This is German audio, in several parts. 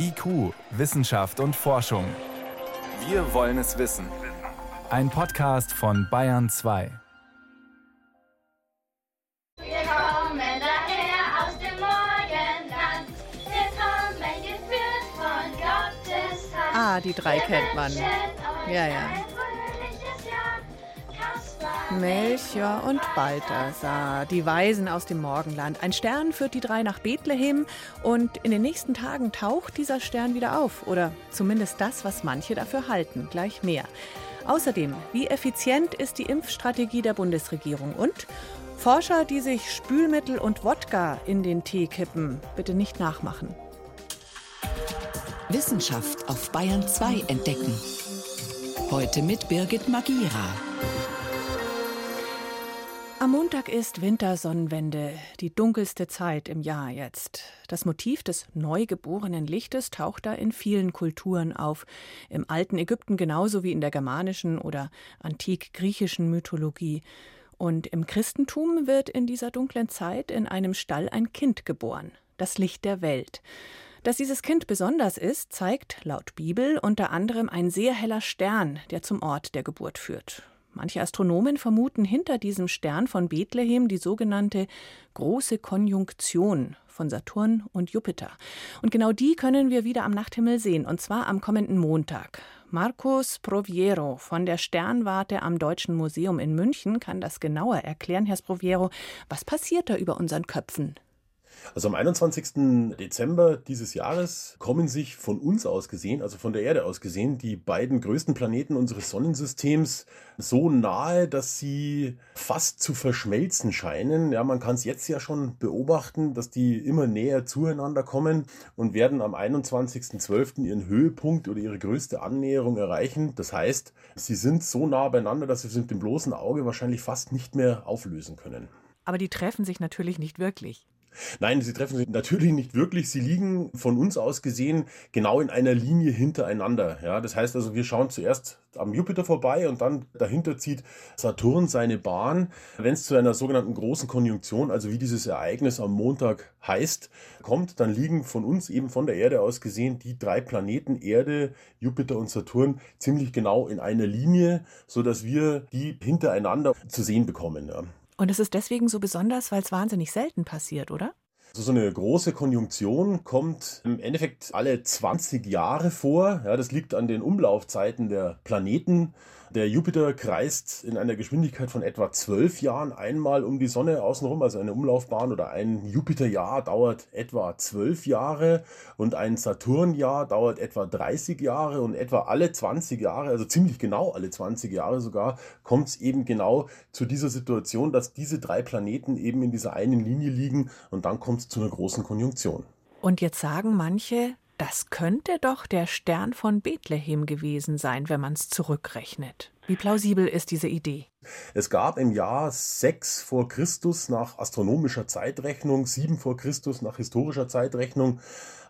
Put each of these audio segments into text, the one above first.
IQ, Wissenschaft und Forschung. Wir wollen es wissen. Ein Podcast von Bayern 2. Wir kommen daher aus dem Morgenland. Wir kommen geführt von Gottes Hand. Ah, die drei kennt man. Ja, ja. Melchior und Balthasar, die Weisen aus dem Morgenland. Ein Stern führt die drei nach Bethlehem und in den nächsten Tagen taucht dieser Stern wieder auf. Oder zumindest das, was manche dafür halten. Gleich mehr. Außerdem, wie effizient ist die Impfstrategie der Bundesregierung? Und Forscher, die sich Spülmittel und Wodka in den Tee kippen, bitte nicht nachmachen. Wissenschaft auf Bayern 2 entdecken. Heute mit Birgit Magira. Am Montag ist Wintersonnenwende, die dunkelste Zeit im Jahr jetzt. Das Motiv des neugeborenen Lichtes taucht da in vielen Kulturen auf. Im alten Ägypten genauso wie in der germanischen oder antik-griechischen Mythologie. Und im Christentum wird in dieser dunklen Zeit in einem Stall ein Kind geboren, das Licht der Welt. Dass dieses Kind besonders ist, zeigt laut Bibel unter anderem ein sehr heller Stern, der zum Ort der Geburt führt. Manche Astronomen vermuten hinter diesem Stern von Bethlehem die sogenannte große Konjunktion von Saturn und Jupiter. Und genau die können wir wieder am Nachthimmel sehen, und zwar am kommenden Montag. Marcos Proviero von der Sternwarte am Deutschen Museum in München kann das genauer erklären. Herr Sproviero, was passiert da über unseren Köpfen? Also am 21. Dezember dieses Jahres kommen sich von uns aus gesehen, also von der Erde aus gesehen, die beiden größten Planeten unseres Sonnensystems so nahe, dass sie fast zu verschmelzen scheinen. Ja, man kann es jetzt ja schon beobachten, dass die immer näher zueinander kommen und werden am 21.12. ihren Höhepunkt oder ihre größte Annäherung erreichen. Das heißt, sie sind so nah beieinander, dass sie sich mit dem bloßen Auge wahrscheinlich fast nicht mehr auflösen können. Aber die treffen sich natürlich nicht wirklich. Nein, sie treffen sich natürlich nicht wirklich. Sie liegen von uns aus gesehen genau in einer Linie hintereinander. Ja, das heißt also, wir schauen zuerst am Jupiter vorbei und dann dahinter zieht Saturn seine Bahn. Wenn es zu einer sogenannten großen Konjunktion, also wie dieses Ereignis am Montag heißt, kommt, dann liegen von uns eben von der Erde aus gesehen die drei Planeten Erde, Jupiter und Saturn ziemlich genau in einer Linie, so dass wir die hintereinander zu sehen bekommen. Ja. Und es ist deswegen so besonders, weil es wahnsinnig selten passiert, oder? Also so eine große Konjunktion kommt im Endeffekt alle 20 Jahre vor. Ja, das liegt an den Umlaufzeiten der Planeten. Der Jupiter kreist in einer Geschwindigkeit von etwa zwölf Jahren einmal um die Sonne außenrum, also eine Umlaufbahn oder ein Jupiterjahr dauert etwa zwölf Jahre und ein Saturnjahr dauert etwa 30 Jahre und etwa alle 20 Jahre, also ziemlich genau alle 20 Jahre sogar, kommt es eben genau zu dieser Situation, dass diese drei Planeten eben in dieser einen Linie liegen und dann kommt es zu einer großen Konjunktion. Und jetzt sagen manche, das könnte doch der Stern von Bethlehem gewesen sein, wenn man es zurückrechnet. Wie plausibel ist diese Idee? Es gab im Jahr 6 vor Christus nach astronomischer Zeitrechnung, 7 vor Christus nach historischer Zeitrechnung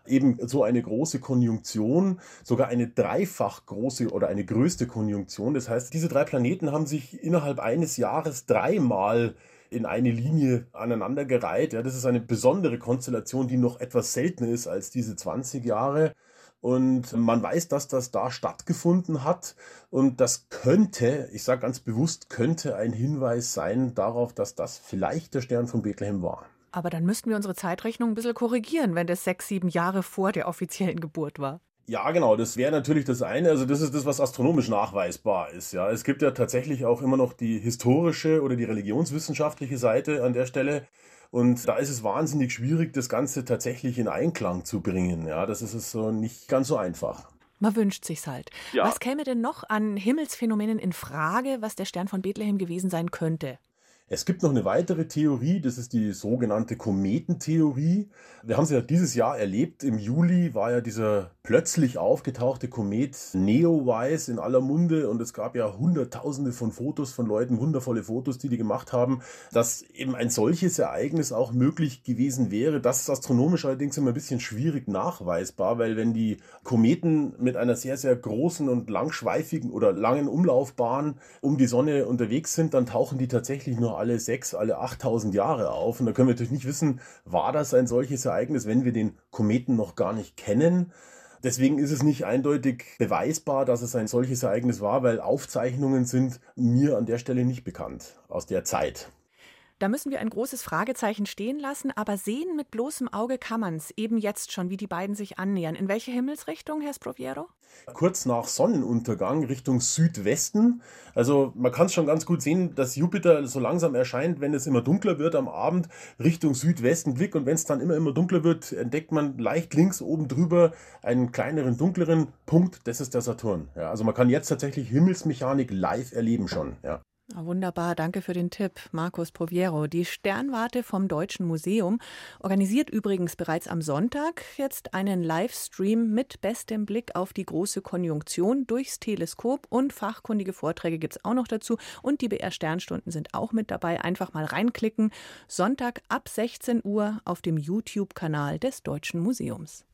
eben so eine große Konjunktion, sogar eine dreifach große oder eine größte Konjunktion. Das heißt, diese drei Planeten haben sich innerhalb eines Jahres dreimal in eine Linie aneinandergereiht. Ja, das ist eine besondere Konstellation, die noch etwas seltener ist als diese 20 Jahre. Und man weiß, dass das da stattgefunden hat. Und das könnte, ich sage ganz bewusst, könnte ein Hinweis sein darauf, dass das vielleicht der Stern von Bethlehem war. Aber dann müssten wir unsere Zeitrechnung ein bisschen korrigieren, wenn das sechs, sieben Jahre vor der offiziellen Geburt war. Ja, genau, das wäre natürlich das eine. Also das ist das, was astronomisch nachweisbar ist. Ja, es gibt ja tatsächlich auch immer noch die historische oder die religionswissenschaftliche Seite an der Stelle. Und da ist es wahnsinnig schwierig, das Ganze tatsächlich in Einklang zu bringen. Ja, das ist es so nicht ganz so einfach. Man wünscht sich's halt. Ja. Was käme denn noch an Himmelsphänomenen in Frage, was der Stern von Bethlehem gewesen sein könnte? Es gibt noch eine weitere Theorie, das ist die sogenannte Kometentheorie. Wir haben sie ja dieses Jahr erlebt. Im Juli war ja dieser plötzlich aufgetauchte Komet Neowise in aller Munde und es gab ja hunderttausende von Fotos von Leuten, wundervolle Fotos, die die gemacht haben, dass eben ein solches Ereignis auch möglich gewesen wäre. Das ist astronomisch allerdings immer ein bisschen schwierig nachweisbar, weil wenn die Kometen mit einer sehr, sehr großen und langschweifigen oder langen Umlaufbahn um die Sonne unterwegs sind, dann tauchen die tatsächlich nur alle sechs, alle 8000 Jahre auf. Und da können wir natürlich nicht wissen, war das ein solches Ereignis, wenn wir den Kometen noch gar nicht kennen. Deswegen ist es nicht eindeutig beweisbar, dass es ein solches Ereignis war, weil Aufzeichnungen sind mir an der Stelle nicht bekannt aus der Zeit. Da müssen wir ein großes Fragezeichen stehen lassen, aber sehen mit bloßem Auge kann man es eben jetzt schon, wie die beiden sich annähern. In welche Himmelsrichtung, Herr Sproviero? Kurz nach Sonnenuntergang Richtung Südwesten. Also man kann es schon ganz gut sehen, dass Jupiter so langsam erscheint, wenn es immer dunkler wird am Abend, Richtung Südwesten Blick. Und wenn es dann immer, immer dunkler wird, entdeckt man leicht links oben drüber einen kleineren, dunkleren Punkt. Das ist der Saturn. Ja, also man kann jetzt tatsächlich Himmelsmechanik live erleben schon. Ja. Ah, wunderbar, danke für den Tipp, Markus Proviero. Die Sternwarte vom Deutschen Museum organisiert übrigens bereits am Sonntag jetzt einen Livestream mit bestem Blick auf die große Konjunktion durchs Teleskop und fachkundige Vorträge gibt es auch noch dazu und die BR Sternstunden sind auch mit dabei. Einfach mal reinklicken. Sonntag ab 16 Uhr auf dem YouTube-Kanal des Deutschen Museums.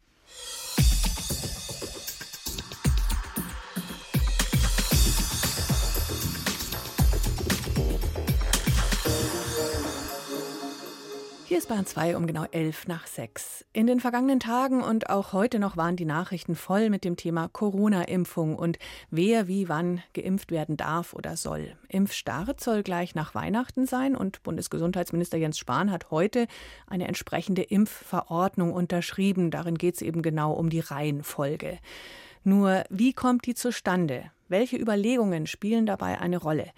Hier ist Bahn 2 um genau 11 nach 6. In den vergangenen Tagen und auch heute noch waren die Nachrichten voll mit dem Thema Corona-Impfung und wer wie wann geimpft werden darf oder soll. Impfstart soll gleich nach Weihnachten sein und Bundesgesundheitsminister Jens Spahn hat heute eine entsprechende Impfverordnung unterschrieben. Darin geht es eben genau um die Reihenfolge. Nur wie kommt die zustande? Welche Überlegungen spielen dabei eine Rolle?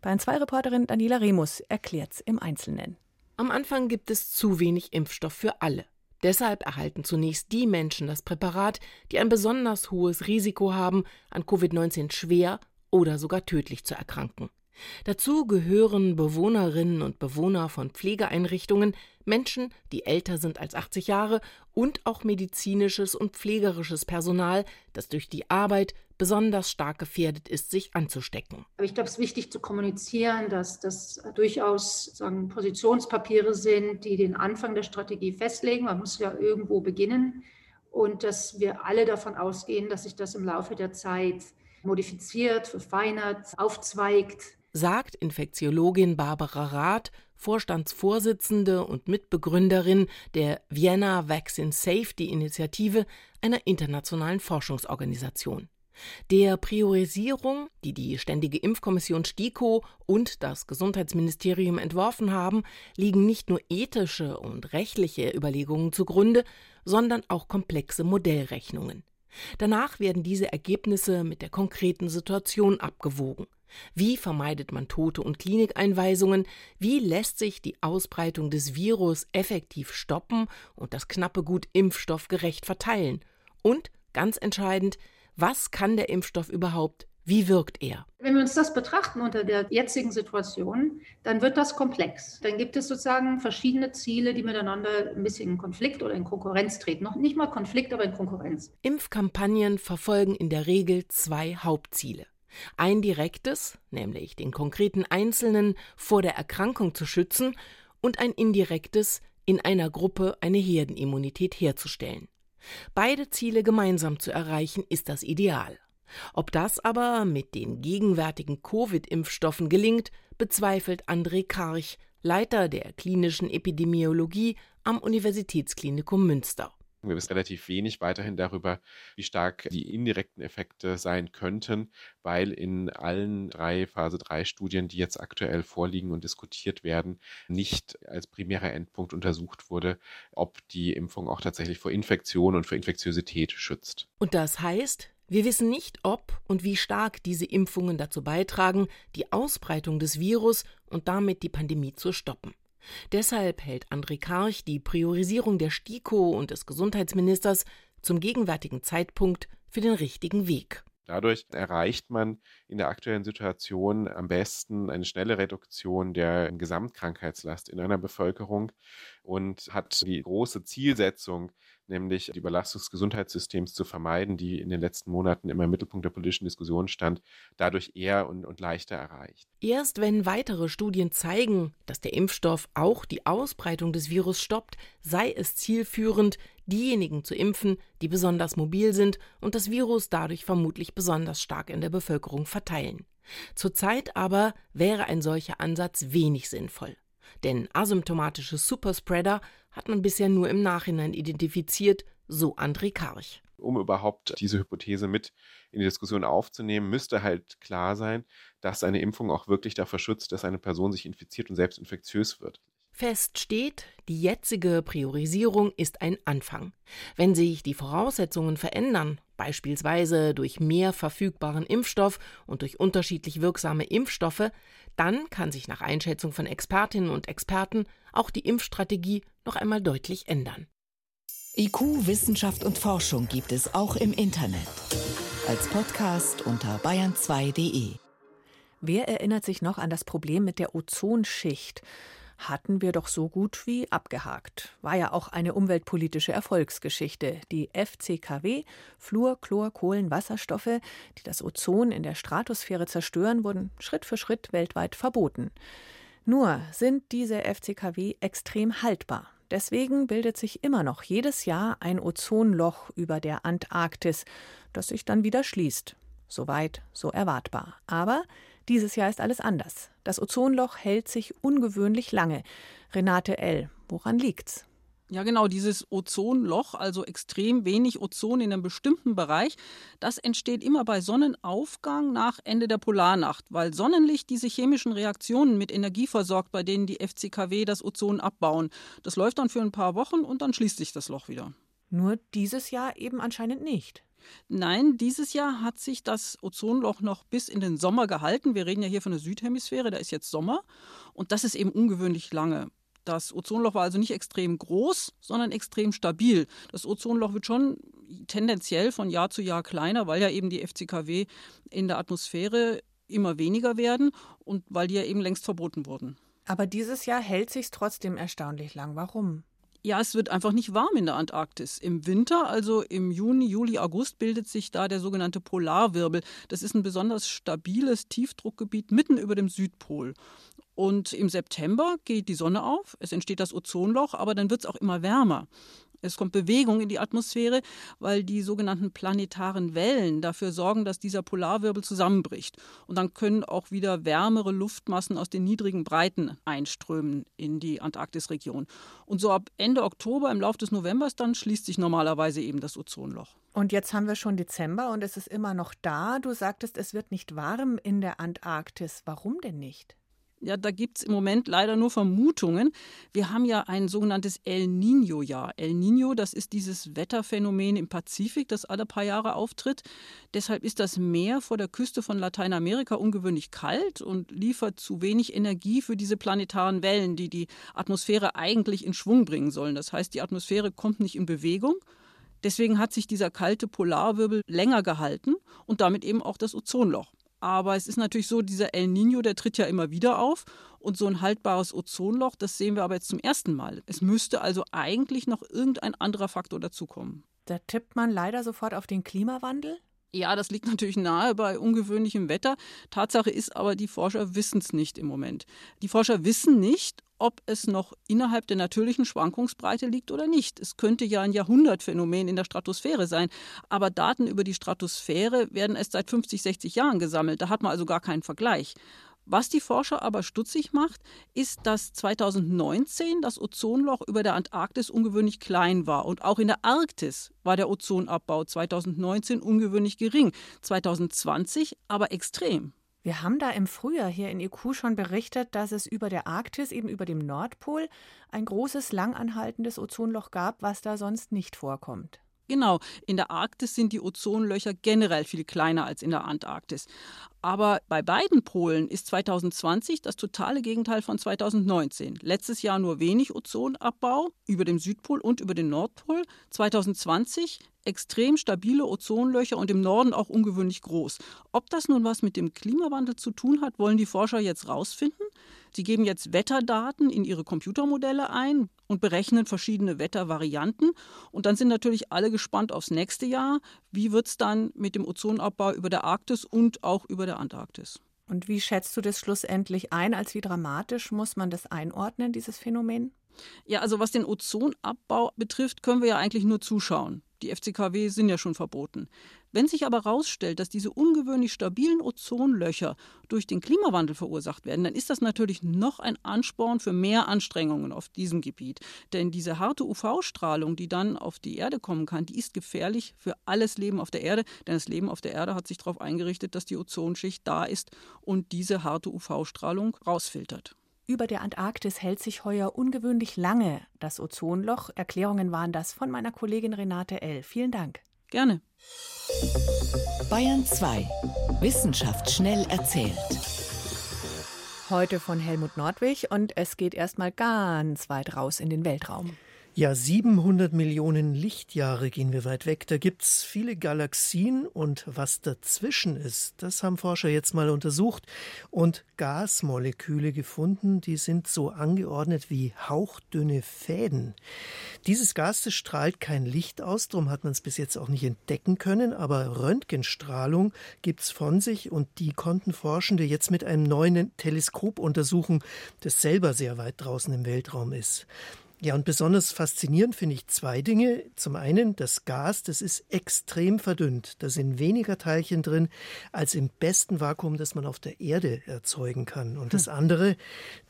Bayern 2 Reporterin Daniela Remus erklärt's im Einzelnen. Am Anfang gibt es zu wenig Impfstoff für alle. Deshalb erhalten zunächst die Menschen das Präparat, die ein besonders hohes Risiko haben, an Covid-19 schwer oder sogar tödlich zu erkranken. Dazu gehören Bewohnerinnen und Bewohner von Pflegeeinrichtungen, Menschen, die älter sind als 80 Jahre und auch medizinisches und pflegerisches Personal, das durch die Arbeit besonders stark gefährdet ist, sich anzustecken. Aber ich glaube, es ist wichtig zu kommunizieren, dass das durchaus sagen, Positionspapiere sind, die den Anfang der Strategie festlegen. Man muss ja irgendwo beginnen und dass wir alle davon ausgehen, dass sich das im Laufe der Zeit modifiziert, verfeinert, aufzweigt sagt Infektiologin Barbara Rath, Vorstandsvorsitzende und Mitbegründerin der Vienna Vaccine Safety Initiative, einer internationalen Forschungsorganisation. Der Priorisierung, die die Ständige Impfkommission STIKO und das Gesundheitsministerium entworfen haben, liegen nicht nur ethische und rechtliche Überlegungen zugrunde, sondern auch komplexe Modellrechnungen. Danach werden diese Ergebnisse mit der konkreten Situation abgewogen. Wie vermeidet man Tote und Klinikeinweisungen? Wie lässt sich die Ausbreitung des Virus effektiv stoppen und das knappe Gut Impfstoff gerecht verteilen? Und, ganz entscheidend, was kann der Impfstoff überhaupt? Wie wirkt er? Wenn wir uns das betrachten unter der jetzigen Situation, dann wird das komplex. Dann gibt es sozusagen verschiedene Ziele, die miteinander ein bisschen in Konflikt oder in Konkurrenz treten. Noch nicht mal Konflikt, aber in Konkurrenz. Impfkampagnen verfolgen in der Regel zwei Hauptziele. Ein direktes, nämlich den konkreten Einzelnen vor der Erkrankung zu schützen, und ein indirektes, in einer Gruppe eine Herdenimmunität herzustellen. Beide Ziele gemeinsam zu erreichen, ist das Ideal. Ob das aber mit den gegenwärtigen Covid-Impfstoffen gelingt, bezweifelt André Karch, Leiter der klinischen Epidemiologie am Universitätsklinikum Münster. Wir wissen relativ wenig weiterhin darüber, wie stark die indirekten Effekte sein könnten, weil in allen drei Phase 3 Studien, die jetzt aktuell vorliegen und diskutiert werden, nicht als primärer Endpunkt untersucht wurde, ob die Impfung auch tatsächlich vor Infektion und vor Infektiosität schützt. Und das heißt, wir wissen nicht, ob und wie stark diese Impfungen dazu beitragen, die Ausbreitung des Virus und damit die Pandemie zu stoppen. Deshalb hält André Karch die Priorisierung der STIKO und des Gesundheitsministers zum gegenwärtigen Zeitpunkt für den richtigen Weg. Dadurch erreicht man in der aktuellen Situation am besten eine schnelle Reduktion der Gesamtkrankheitslast in einer Bevölkerung und hat die große Zielsetzung, nämlich die Überlastung des Gesundheitssystems zu vermeiden, die in den letzten Monaten immer im Mittelpunkt der politischen Diskussion stand, dadurch eher und, und leichter erreicht. Erst wenn weitere Studien zeigen, dass der Impfstoff auch die Ausbreitung des Virus stoppt, sei es zielführend, diejenigen zu impfen, die besonders mobil sind und das Virus dadurch vermutlich besonders stark in der Bevölkerung verteilen. Zurzeit aber wäre ein solcher Ansatz wenig sinnvoll. Denn asymptomatische Superspreader hat man bisher nur im Nachhinein identifiziert, so André Karch. Um überhaupt diese Hypothese mit in die Diskussion aufzunehmen, müsste halt klar sein, dass eine Impfung auch wirklich davor schützt, dass eine Person sich infiziert und selbst infektiös wird. Fest steht, die jetzige Priorisierung ist ein Anfang. Wenn sich die Voraussetzungen verändern, beispielsweise durch mehr verfügbaren Impfstoff und durch unterschiedlich wirksame Impfstoffe, dann kann sich nach Einschätzung von Expertinnen und Experten auch die Impfstrategie noch einmal deutlich ändern. IQ, Wissenschaft und Forschung gibt es auch im Internet. Als Podcast unter bayern2.de. Wer erinnert sich noch an das Problem mit der Ozonschicht? Hatten wir doch so gut wie abgehakt. War ja auch eine umweltpolitische Erfolgsgeschichte. Die FCKW, Fluor, Chlor, Kohlen, Wasserstoffe, die das Ozon in der Stratosphäre zerstören, wurden Schritt für Schritt weltweit verboten. Nur sind diese FCKW extrem haltbar. Deswegen bildet sich immer noch jedes Jahr ein Ozonloch über der Antarktis, das sich dann wieder schließt. Soweit, so erwartbar. Aber dieses Jahr ist alles anders. Das Ozonloch hält sich ungewöhnlich lange. Renate L., woran liegt's? Ja, genau, dieses Ozonloch, also extrem wenig Ozon in einem bestimmten Bereich, das entsteht immer bei Sonnenaufgang nach Ende der Polarnacht, weil Sonnenlicht diese chemischen Reaktionen mit Energie versorgt, bei denen die FCKW das Ozon abbauen. Das läuft dann für ein paar Wochen und dann schließt sich das Loch wieder. Nur dieses Jahr eben anscheinend nicht. Nein, dieses Jahr hat sich das Ozonloch noch bis in den Sommer gehalten. Wir reden ja hier von der Südhemisphäre, da ist jetzt Sommer und das ist eben ungewöhnlich lange. Das Ozonloch war also nicht extrem groß, sondern extrem stabil. Das Ozonloch wird schon tendenziell von Jahr zu Jahr kleiner, weil ja eben die FCKW in der Atmosphäre immer weniger werden und weil die ja eben längst verboten wurden. Aber dieses Jahr hält sich trotzdem erstaunlich lang. Warum? Ja, es wird einfach nicht warm in der Antarktis. Im Winter, also im Juni, Juli, August, bildet sich da der sogenannte Polarwirbel. Das ist ein besonders stabiles Tiefdruckgebiet mitten über dem Südpol. Und im September geht die Sonne auf, es entsteht das Ozonloch, aber dann wird es auch immer wärmer. Es kommt Bewegung in die Atmosphäre, weil die sogenannten planetaren Wellen dafür sorgen, dass dieser Polarwirbel zusammenbricht. Und dann können auch wieder wärmere Luftmassen aus den niedrigen Breiten einströmen in die Antarktisregion. Und so ab Ende Oktober, im Laufe des Novembers, dann schließt sich normalerweise eben das Ozonloch. Und jetzt haben wir schon Dezember und es ist immer noch da. Du sagtest, es wird nicht warm in der Antarktis. Warum denn nicht? Ja, da gibt es im Moment leider nur Vermutungen. Wir haben ja ein sogenanntes El Niño-Jahr. El Niño, das ist dieses Wetterphänomen im Pazifik, das alle paar Jahre auftritt. Deshalb ist das Meer vor der Küste von Lateinamerika ungewöhnlich kalt und liefert zu wenig Energie für diese planetaren Wellen, die die Atmosphäre eigentlich in Schwung bringen sollen. Das heißt, die Atmosphäre kommt nicht in Bewegung. Deswegen hat sich dieser kalte Polarwirbel länger gehalten und damit eben auch das Ozonloch. Aber es ist natürlich so, dieser El Nino, der tritt ja immer wieder auf. Und so ein haltbares Ozonloch, das sehen wir aber jetzt zum ersten Mal. Es müsste also eigentlich noch irgendein anderer Faktor dazukommen. Da tippt man leider sofort auf den Klimawandel? Ja, das liegt natürlich nahe bei ungewöhnlichem Wetter. Tatsache ist aber, die Forscher wissen es nicht im Moment. Die Forscher wissen nicht, ob es noch innerhalb der natürlichen Schwankungsbreite liegt oder nicht. Es könnte ja ein Jahrhundertphänomen in der Stratosphäre sein. Aber Daten über die Stratosphäre werden erst seit 50, 60 Jahren gesammelt. Da hat man also gar keinen Vergleich. Was die Forscher aber stutzig macht, ist, dass 2019 das Ozonloch über der Antarktis ungewöhnlich klein war. Und auch in der Arktis war der Ozonabbau 2019 ungewöhnlich gering, 2020 aber extrem. Wir haben da im Frühjahr hier in IQ schon berichtet, dass es über der Arktis, eben über dem Nordpol, ein großes, langanhaltendes Ozonloch gab, was da sonst nicht vorkommt. Genau, in der Arktis sind die Ozonlöcher generell viel kleiner als in der Antarktis. Aber bei beiden Polen ist 2020 das totale Gegenteil von 2019. Letztes Jahr nur wenig Ozonabbau über dem Südpol und über den Nordpol. 2020 extrem stabile Ozonlöcher und im Norden auch ungewöhnlich groß. Ob das nun was mit dem Klimawandel zu tun hat, wollen die Forscher jetzt rausfinden. Sie geben jetzt Wetterdaten in ihre Computermodelle ein und berechnen verschiedene Wettervarianten. Und dann sind natürlich alle gespannt aufs nächste Jahr. Wie wird es dann mit dem Ozonabbau über der Arktis und auch über der Antarktis? Und wie schätzt du das schlussendlich ein? Als wie dramatisch muss man das einordnen, dieses Phänomen? Ja, also was den Ozonabbau betrifft, können wir ja eigentlich nur zuschauen. Die FCKW sind ja schon verboten. Wenn sich aber herausstellt, dass diese ungewöhnlich stabilen Ozonlöcher durch den Klimawandel verursacht werden, dann ist das natürlich noch ein Ansporn für mehr Anstrengungen auf diesem Gebiet. Denn diese harte UV-Strahlung, die dann auf die Erde kommen kann, die ist gefährlich für alles Leben auf der Erde. Denn das Leben auf der Erde hat sich darauf eingerichtet, dass die Ozonschicht da ist und diese harte UV-Strahlung rausfiltert. Über der Antarktis hält sich heuer ungewöhnlich lange das Ozonloch. Erklärungen waren das von meiner Kollegin Renate L. Vielen Dank. Gerne. Bayern 2. Wissenschaft schnell erzählt. Heute von Helmut Nordwig und es geht erstmal ganz weit raus in den Weltraum. Ja, 700 Millionen Lichtjahre gehen wir weit weg. Da gibt es viele Galaxien und was dazwischen ist, das haben Forscher jetzt mal untersucht und Gasmoleküle gefunden, die sind so angeordnet wie hauchdünne Fäden. Dieses Gas, das strahlt kein Licht aus, darum hat man es bis jetzt auch nicht entdecken können, aber Röntgenstrahlung gibt es von sich und die konnten Forschende jetzt mit einem neuen Teleskop untersuchen, das selber sehr weit draußen im Weltraum ist. Ja, und besonders faszinierend finde ich zwei Dinge. Zum einen, das Gas, das ist extrem verdünnt. Da sind weniger Teilchen drin als im besten Vakuum, das man auf der Erde erzeugen kann. Und das hm. andere,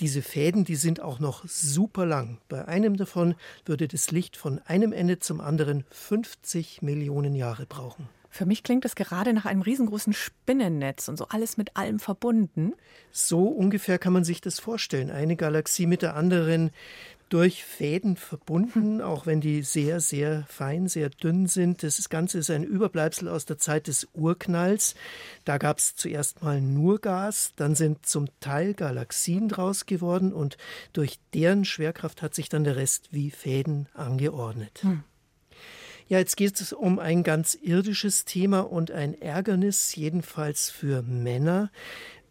diese Fäden, die sind auch noch super lang. Bei einem davon würde das Licht von einem Ende zum anderen 50 Millionen Jahre brauchen. Für mich klingt es gerade nach einem riesengroßen Spinnennetz und so alles mit allem verbunden. So ungefähr kann man sich das vorstellen. Eine Galaxie mit der anderen durch Fäden verbunden, auch wenn die sehr, sehr fein, sehr dünn sind. Das Ganze ist ein Überbleibsel aus der Zeit des Urknalls. Da gab es zuerst mal nur Gas, dann sind zum Teil Galaxien draus geworden und durch deren Schwerkraft hat sich dann der Rest wie Fäden angeordnet. Hm. Ja, jetzt geht es um ein ganz irdisches Thema und ein Ärgernis, jedenfalls für Männer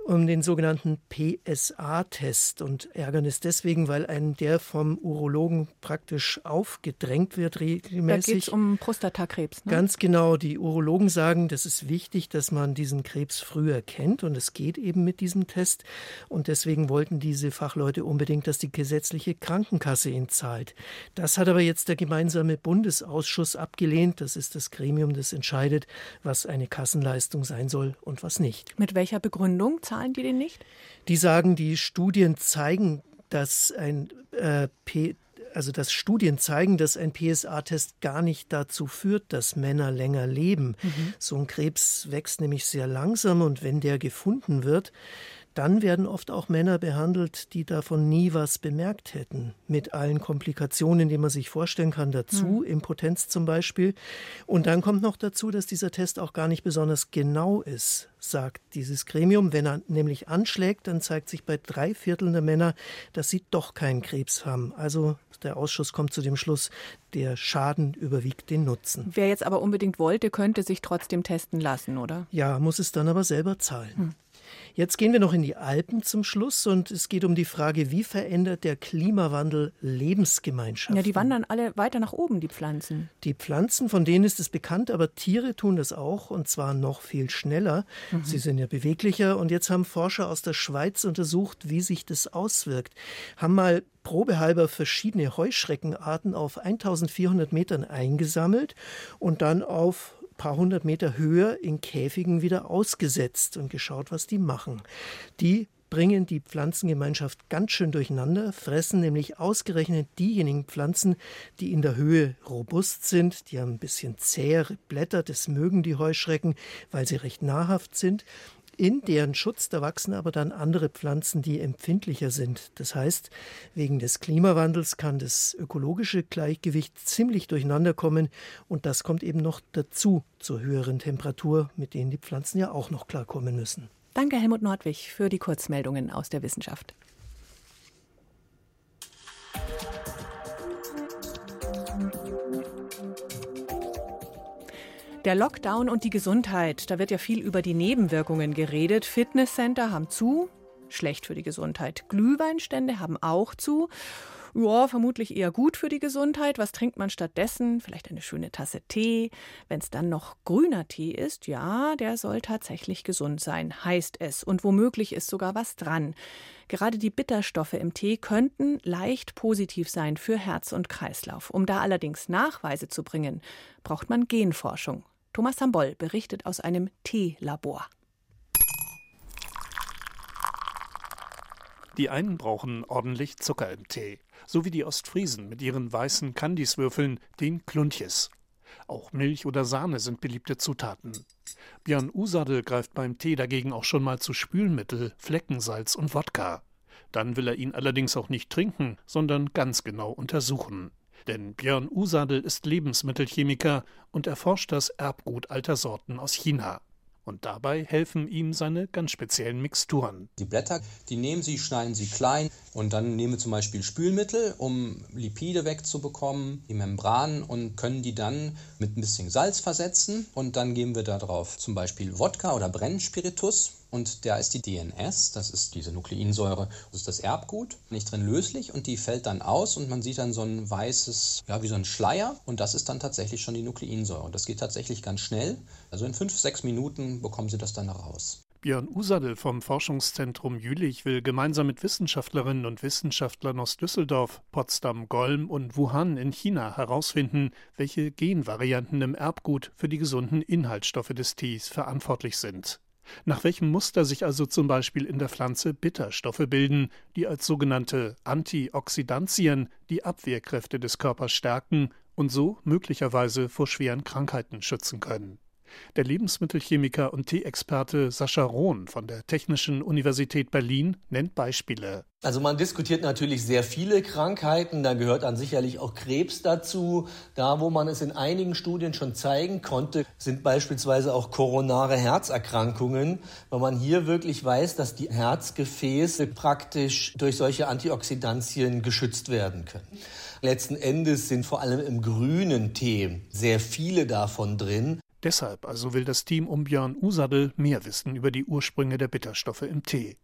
um den sogenannten PSA-Test und Ärgernis deswegen, weil einem der vom Urologen praktisch aufgedrängt wird regelmäßig. Da geht es um Prostatakrebs. Ne? Ganz genau. Die Urologen sagen, das ist wichtig, dass man diesen Krebs früher kennt und es geht eben mit diesem Test und deswegen wollten diese Fachleute unbedingt, dass die gesetzliche Krankenkasse ihn zahlt. Das hat aber jetzt der gemeinsame Bundesausschuss abgelehnt. Das ist das Gremium, das entscheidet, was eine Kassenleistung sein soll und was nicht. Mit welcher Begründung? Zahlen die den nicht? Die sagen, die Studien zeigen, dass ein äh, P also dass Studien zeigen, dass ein PSA-Test gar nicht dazu führt, dass Männer länger leben. Mhm. So ein Krebs wächst nämlich sehr langsam und wenn der gefunden wird, dann werden oft auch Männer behandelt, die davon nie was bemerkt hätten, mit allen Komplikationen, die man sich vorstellen kann, dazu, mhm. Impotenz zum Beispiel. Und dann kommt noch dazu, dass dieser Test auch gar nicht besonders genau ist, sagt dieses Gremium. Wenn er nämlich anschlägt, dann zeigt sich bei drei Vierteln der Männer, dass sie doch keinen Krebs haben. Also der Ausschuss kommt zu dem Schluss, der Schaden überwiegt den Nutzen. Wer jetzt aber unbedingt wollte, könnte sich trotzdem testen lassen, oder? Ja, muss es dann aber selber zahlen. Hm. Jetzt gehen wir noch in die Alpen zum Schluss und es geht um die Frage, wie verändert der Klimawandel Lebensgemeinschaften? Ja, die wandern alle weiter nach oben, die Pflanzen. Die Pflanzen, von denen ist es bekannt, aber Tiere tun das auch und zwar noch viel schneller. Mhm. Sie sind ja beweglicher und jetzt haben Forscher aus der Schweiz untersucht, wie sich das auswirkt. Haben mal probehalber verschiedene Heuschreckenarten auf 1400 Metern eingesammelt und dann auf paar hundert Meter höher in Käfigen wieder ausgesetzt und geschaut, was die machen. Die bringen die Pflanzengemeinschaft ganz schön durcheinander, fressen nämlich ausgerechnet diejenigen Pflanzen, die in der Höhe robust sind, die haben ein bisschen zähere Blätter, das mögen die Heuschrecken, weil sie recht nahrhaft sind. In deren Schutz, da wachsen aber dann andere Pflanzen, die empfindlicher sind. Das heißt, wegen des Klimawandels kann das ökologische Gleichgewicht ziemlich durcheinander kommen und das kommt eben noch dazu zur höheren Temperatur, mit denen die Pflanzen ja auch noch klarkommen müssen. Danke, Helmut Nordwig, für die Kurzmeldungen aus der Wissenschaft. Der Lockdown und die Gesundheit, da wird ja viel über die Nebenwirkungen geredet. Fitnesscenter haben zu, schlecht für die Gesundheit. Glühweinstände haben auch zu. Ja, vermutlich eher gut für die Gesundheit. Was trinkt man stattdessen? Vielleicht eine schöne Tasse Tee. Wenn es dann noch grüner Tee ist, ja, der soll tatsächlich gesund sein, heißt es. Und womöglich ist sogar was dran. Gerade die Bitterstoffe im Tee könnten leicht positiv sein für Herz und Kreislauf. Um da allerdings Nachweise zu bringen, braucht man Genforschung. Thomas Sambol berichtet aus einem Teelabor. Die einen brauchen ordentlich Zucker im Tee, so wie die Ostfriesen mit ihren weißen Kandiswürfeln, den Kluntjes. Auch Milch oder Sahne sind beliebte Zutaten. Björn Usadel greift beim Tee dagegen auch schon mal zu Spülmittel, Fleckensalz und Wodka. Dann will er ihn allerdings auch nicht trinken, sondern ganz genau untersuchen. Denn Björn Usadel ist Lebensmittelchemiker und erforscht das Erbgut alter Sorten aus China. Und dabei helfen ihm seine ganz speziellen Mixturen. Die Blätter, die nehmen Sie, schneiden Sie klein und dann nehmen wir zum Beispiel Spülmittel, um Lipide wegzubekommen, die Membranen und können die dann mit ein bisschen Salz versetzen und dann geben wir da drauf zum Beispiel Wodka oder Brennspiritus und da ist die DNS, das ist diese Nukleinsäure, das ist das Erbgut, nicht drin löslich und die fällt dann aus und man sieht dann so ein weißes, ja, wie so ein Schleier und das ist dann tatsächlich schon die Nukleinsäure. Und das geht tatsächlich ganz schnell. Also in fünf, sechs Minuten bekommen Sie das dann raus. Björn Usadel vom Forschungszentrum Jülich will gemeinsam mit Wissenschaftlerinnen und Wissenschaftlern aus Düsseldorf, Potsdam, Golm und Wuhan in China herausfinden, welche Genvarianten im Erbgut für die gesunden Inhaltsstoffe des Tees verantwortlich sind. Nach welchem Muster sich also zum Beispiel in der Pflanze Bitterstoffe bilden, die als sogenannte Antioxidantien die Abwehrkräfte des Körpers stärken und so möglicherweise vor schweren Krankheiten schützen können. Der Lebensmittelchemiker und Teeexperte Sascha Rohn von der Technischen Universität Berlin nennt Beispiele. Also man diskutiert natürlich sehr viele Krankheiten, da gehört dann sicherlich auch Krebs dazu. Da, wo man es in einigen Studien schon zeigen konnte, sind beispielsweise auch koronare Herzerkrankungen, weil man hier wirklich weiß, dass die Herzgefäße praktisch durch solche Antioxidantien geschützt werden können. Letzten Endes sind vor allem im grünen Tee sehr viele davon drin. Deshalb also will das Team um Björn Usadel mehr wissen über die Ursprünge der Bitterstoffe im Tee.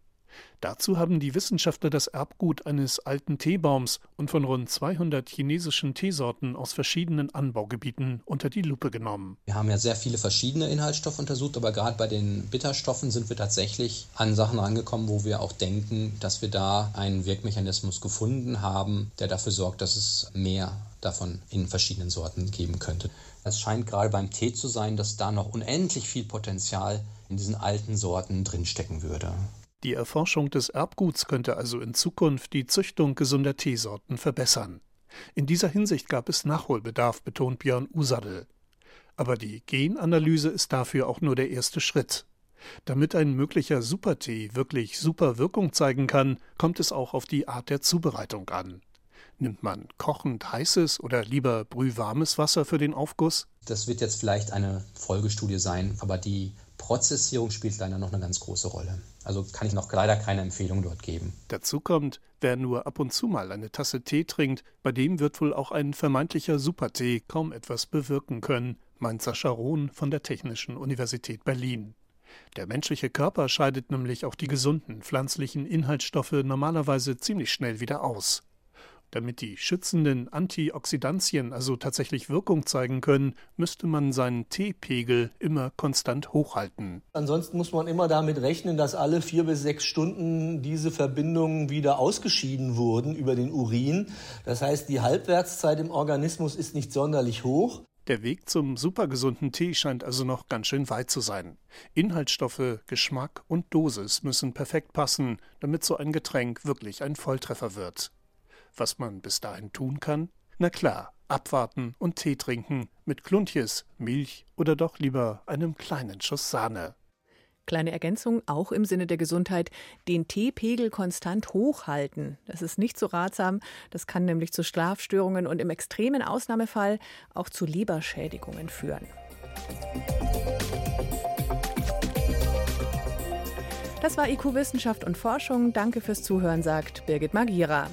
Dazu haben die Wissenschaftler das Erbgut eines alten Teebaums und von rund 200 chinesischen Teesorten aus verschiedenen Anbaugebieten unter die Lupe genommen. Wir haben ja sehr viele verschiedene Inhaltsstoffe untersucht, aber gerade bei den Bitterstoffen sind wir tatsächlich an Sachen rangekommen, wo wir auch denken, dass wir da einen Wirkmechanismus gefunden haben, der dafür sorgt, dass es mehr davon in verschiedenen Sorten geben könnte. Es scheint gerade beim Tee zu sein, dass da noch unendlich viel Potenzial in diesen alten Sorten drinstecken würde. Die Erforschung des Erbguts könnte also in Zukunft die Züchtung gesunder Teesorten verbessern. In dieser Hinsicht gab es Nachholbedarf, betont Björn Usadel. Aber die Genanalyse ist dafür auch nur der erste Schritt. Damit ein möglicher Supertee wirklich super Wirkung zeigen kann, kommt es auch auf die Art der Zubereitung an. Nimmt man kochend heißes oder lieber brühwarmes Wasser für den Aufguss? Das wird jetzt vielleicht eine Folgestudie sein, aber die Prozessierung spielt leider noch eine ganz große Rolle. Also kann ich noch leider keine Empfehlung dort geben. Dazu kommt, wer nur ab und zu mal eine Tasse Tee trinkt, bei dem wird wohl auch ein vermeintlicher Supertee kaum etwas bewirken können, meint Sascha Rohn von der Technischen Universität Berlin. Der menschliche Körper scheidet nämlich auch die gesunden pflanzlichen Inhaltsstoffe normalerweise ziemlich schnell wieder aus. Damit die schützenden Antioxidantien also tatsächlich Wirkung zeigen können, müsste man seinen Teepegel immer konstant hochhalten. Ansonsten muss man immer damit rechnen, dass alle vier bis sechs Stunden diese Verbindungen wieder ausgeschieden wurden über den Urin. Das heißt, die Halbwertszeit im Organismus ist nicht sonderlich hoch. Der Weg zum supergesunden Tee scheint also noch ganz schön weit zu sein. Inhaltsstoffe, Geschmack und Dosis müssen perfekt passen, damit so ein Getränk wirklich ein Volltreffer wird. Was man bis dahin tun kann? Na klar, abwarten und Tee trinken mit Kluntjes, Milch oder doch lieber einem kleinen Schuss Sahne. Kleine Ergänzung, auch im Sinne der Gesundheit, den Teepegel konstant hochhalten. Das ist nicht so ratsam. Das kann nämlich zu Schlafstörungen und im extremen Ausnahmefall auch zu Leberschädigungen führen. Das war IQ Wissenschaft und Forschung. Danke fürs Zuhören, sagt Birgit Magira.